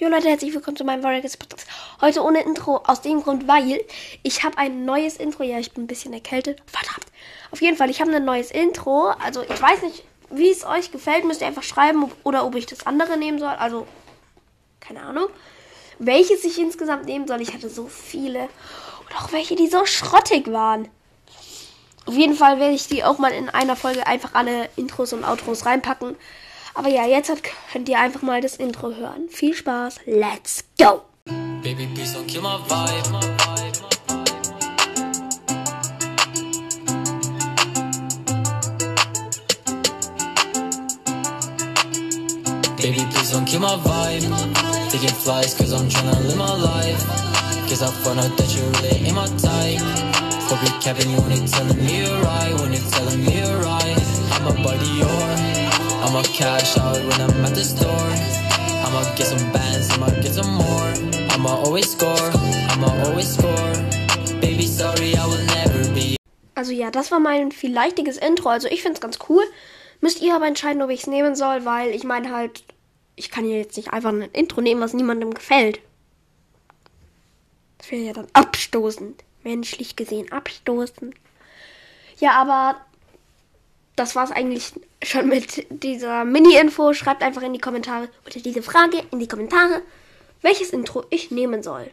Jo Leute, herzlich willkommen zu meinem Warriors Podcast. Heute ohne Intro, aus dem Grund, weil ich habe ein neues Intro. Ja, ich bin ein bisschen erkältet. Verdammt. Auf jeden Fall, ich habe ein neues Intro. Also ich weiß nicht, wie es euch gefällt. Müsst ihr einfach schreiben ob, oder ob ich das andere nehmen soll. Also, keine Ahnung. Welches ich insgesamt nehmen soll. Ich hatte so viele. Und auch welche, die so schrottig waren. Auf jeden Fall werde ich die auch mal in einer Folge einfach alle Intros und Outros reinpacken. Aber ja, jetzt könnt ihr einfach mal das Intro hören. Viel Spaß, let's go! Baby, please don't kill my vibe. Baby, please don't kill my vibe. Taking flies, cause I'm tryna live my life. Cause I found out that you really ain't my type. Hope you're capping when you're telling me you're right. When you're telling me you're right. I'm a buddy, you're. I'ma cash out when I'm at the store. I'ma get some bands, I'ma get some more. I'ma always score, I'ma always score. Baby, sorry, I will never be. Also ja, das war mein vielleichtiges Intro. Also ich find's ganz cool. Müsst ihr aber entscheiden, ob ich es nehmen soll, weil ich meine halt, ich kann hier jetzt nicht einfach ein Intro nehmen, was niemandem gefällt. Das wäre ja dann abstoßend. Menschlich gesehen abstoßend. Ja, aber das war's eigentlich schon mit dieser Mini-Info. Schreibt einfach in die Kommentare oder diese Frage in die Kommentare, welches Intro ich nehmen soll.